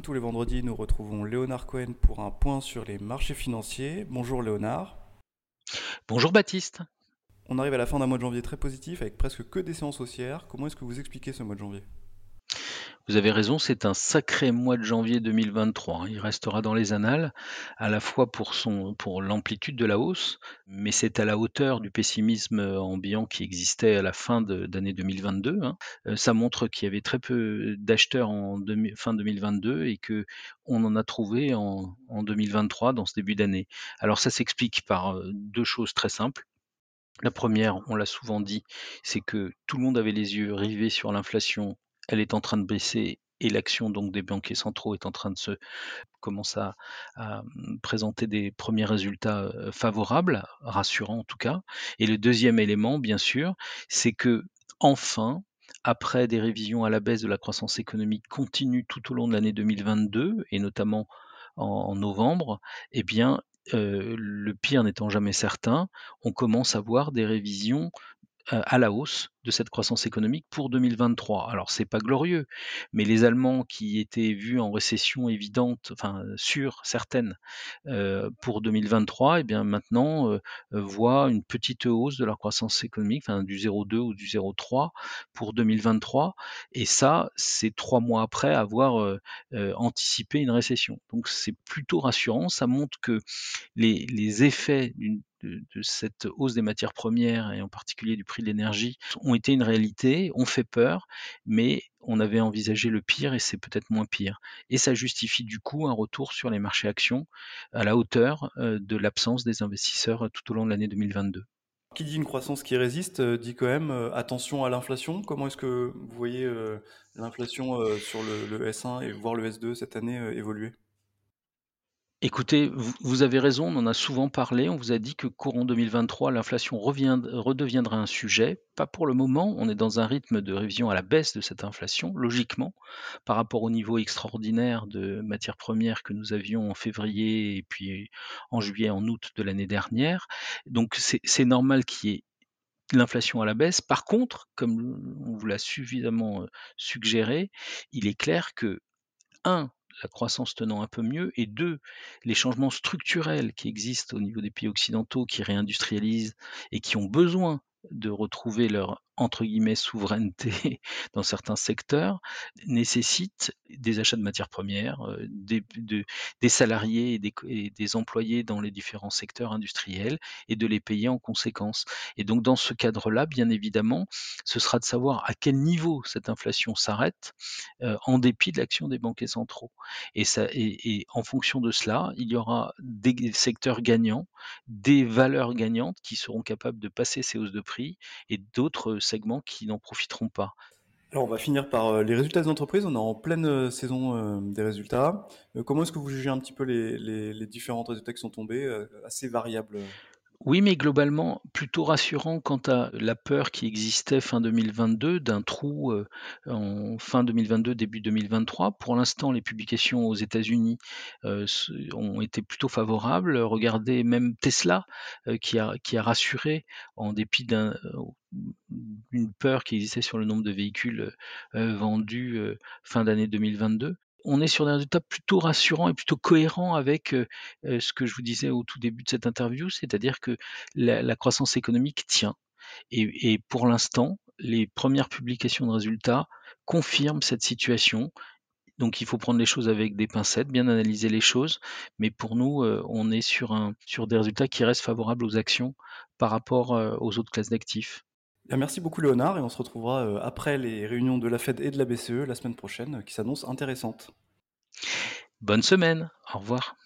Comme tous les vendredis, nous retrouvons Léonard Cohen pour un point sur les marchés financiers. Bonjour Léonard. Bonjour Baptiste. On arrive à la fin d'un mois de janvier très positif avec presque que des séances haussières. Comment est-ce que vous expliquez ce mois de janvier? Vous avez raison, c'est un sacré mois de janvier 2023. Hein. Il restera dans les annales, à la fois pour, l'amplitude de la hausse, mais c'est à la hauteur du pessimisme ambiant qui existait à la fin d'année 2022. Hein. Euh, ça montre qu'il y avait très peu d'acheteurs en fin 2022 et que on en a trouvé en, en 2023 dans ce début d'année. Alors ça s'explique par euh, deux choses très simples. La première, on l'a souvent dit, c'est que tout le monde avait les yeux rivés sur l'inflation elle est en train de baisser et l'action donc des banquiers centraux est en train de se commencer à, mmh, présenter des premiers résultats favorables, rassurants en tout cas. Et le deuxième élément, bien sûr, c'est que enfin, après des révisions à la baisse de la croissance économique continue tout au long de l'année 2022 et notamment en, novembre, eh bien, le pire n'étant jamais certain, on commence à voir des révisions à la hausse de cette croissance économique pour 2023. Alors c'est pas glorieux, mais les Allemands qui étaient vus en récession évidente, enfin sûre, certaine, euh, pour 2023, et eh bien maintenant euh, euh, voient une petite hausse de leur croissance économique, enfin du 0,2 ou du 0,3 pour 2023, et ça c'est trois mois après avoir anticipé une récession. Donc c'est plutôt rassurant, ça montre que les, les effets d'une de, cette hausse des matières premières et en particulier du prix de l'énergie ont été une réalité, ont fait peur, mais on avait envisagé le pire et c'est peut-être moins pire. Et ça justifie du coup un retour sur les marchés actions à la hauteur euh, de l'absence des investisseurs tout au long de l'année 2022. Qui dit une croissance qui résiste euh, dit quand même euh, attention à l'inflation. Comment est-ce que vous voyez l'inflation sur le, le, S1 et voire le S2 cette année évoluer? Écoutez, vous avez raison, on en a souvent parlé. On vous a dit que courant 2023, l'inflation redeviendra un sujet. Pas pour le moment, on est dans un rythme de révision à la baisse de cette inflation, logiquement, par rapport au niveau extraordinaire de matières premières que nous avions en février et puis en juillet, en août de l'année dernière. Donc c'est normal qu'il y ait l'inflation à la baisse. Par contre, comme on vous l'a suffisamment euh, suggéré, il est clair que, un, la croissance tenant un peu mieux, et deux, les changements structurels qui existent au niveau des pays occidentaux qui réindustrialisent et qui ont besoin de retrouver leur entre guillemets souveraineté dans certains secteurs nécessite des achats de matières premières, euh, des, salariés et des, employés dans les différents secteurs industriels et de les payer en conséquence. Et donc dans ce cadre-là, bien évidemment, ce sera de savoir à quel niveau cette inflation s'arrête euh, en dépit de l'action des banquiers centraux. Et, ça, et en fonction de cela, il y aura des secteurs gagnants, des valeurs gagnantes qui seront capables de passer ces hausses de prix et d'autres segments qui n'en profiteront pas. Alors on va finir par euh, les résultats des entreprises. On est en pleine euh, saison euh, des résultats. comment est-ce que vous jugez un petit peu les, les, les différents résultats qui sont tombés, assez variables? Oui, mais globalement, plutôt rassurant quant à la peur qui existait fin 2022 d'un trou en fin 2022, début 2023. Pour l'instant, les publications aux États-Unis ont été plutôt favorables. Regardez même Tesla qui, a, qui a rassuré en dépit d'une peur qui existait sur le nombre de véhicules vendus fin d'année 2022 on est sur des résultats plutôt rassurants et plutôt cohérents avec ce que je vous disais au tout début de cette interview, c'est-à-dire que la, croissance économique tient. Et, pour l'instant, les premières publications de résultats confirment cette situation. Donc il faut prendre les choses avec des pincettes, bien analyser les choses, mais pour nous, on est sur des résultats qui restent favorables aux actions par rapport aux autres classes d'actifs merci beaucoup Léonard et on se retrouvera euh, après les réunions de la Fed et de la BCE la semaine prochaine qui s'annoncent intéressantes. Bonne semaine, au revoir.